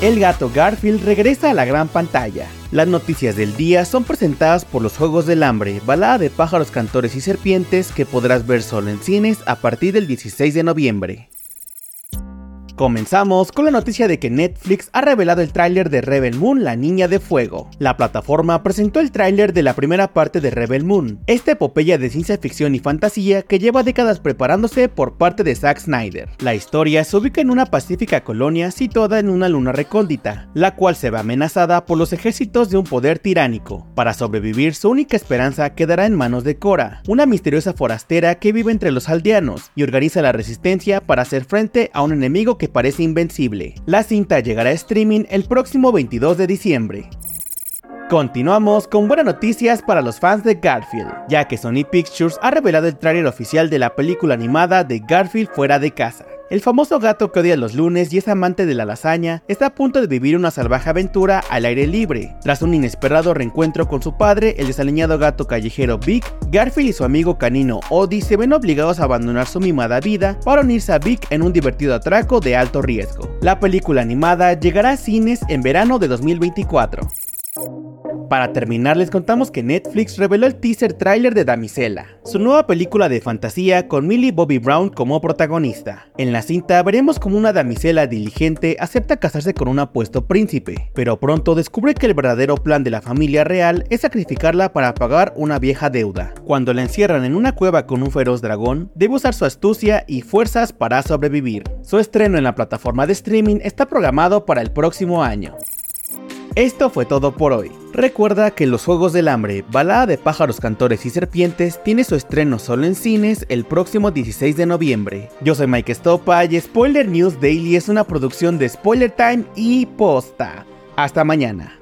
el gato Garfield regresa a la gran pantalla. Las noticias del día son presentadas por los Juegos del Hambre, balada de pájaros, cantores y serpientes que podrás ver solo en cines a partir del 16 de noviembre. Comenzamos con la noticia de que Netflix ha revelado el tráiler de Rebel Moon, la niña de fuego. La plataforma presentó el tráiler de la primera parte de Rebel Moon, esta epopeya de ciencia ficción y fantasía que lleva décadas preparándose por parte de Zack Snyder. La historia se ubica en una pacífica colonia situada en una luna recóndita, la cual se ve amenazada por los ejércitos de un poder tiránico. Para sobrevivir, su única esperanza quedará en manos de Cora, una misteriosa forastera que vive entre los aldeanos y organiza la resistencia para hacer frente a un enemigo que parece invencible. La cinta llegará a streaming el próximo 22 de diciembre. Continuamos con buenas noticias para los fans de Garfield, ya que Sony Pictures ha revelado el tráiler oficial de la película animada de Garfield fuera de casa. El famoso gato que odia los lunes y es amante de la lasaña está a punto de vivir una salvaje aventura al aire libre. Tras un inesperado reencuentro con su padre, el desaliñado gato callejero Vic, Garfield y su amigo canino Odie se ven obligados a abandonar su mimada vida para unirse a Vic en un divertido atraco de alto riesgo. La película animada llegará a cines en verano de 2024. Para terminar, les contamos que Netflix reveló el teaser trailer de Damisela, su nueva película de fantasía con Millie Bobby Brown como protagonista. En la cinta veremos como una damisela diligente acepta casarse con un apuesto príncipe, pero pronto descubre que el verdadero plan de la familia real es sacrificarla para pagar una vieja deuda. Cuando la encierran en una cueva con un feroz dragón, debe usar su astucia y fuerzas para sobrevivir. Su estreno en la plataforma de streaming está programado para el próximo año. Esto fue todo por hoy. Recuerda que Los Juegos del Hambre, balada de pájaros, cantores y serpientes, tiene su estreno solo en cines el próximo 16 de noviembre. Yo soy Mike Stopa y Spoiler News Daily es una producción de Spoiler Time y Posta. Hasta mañana.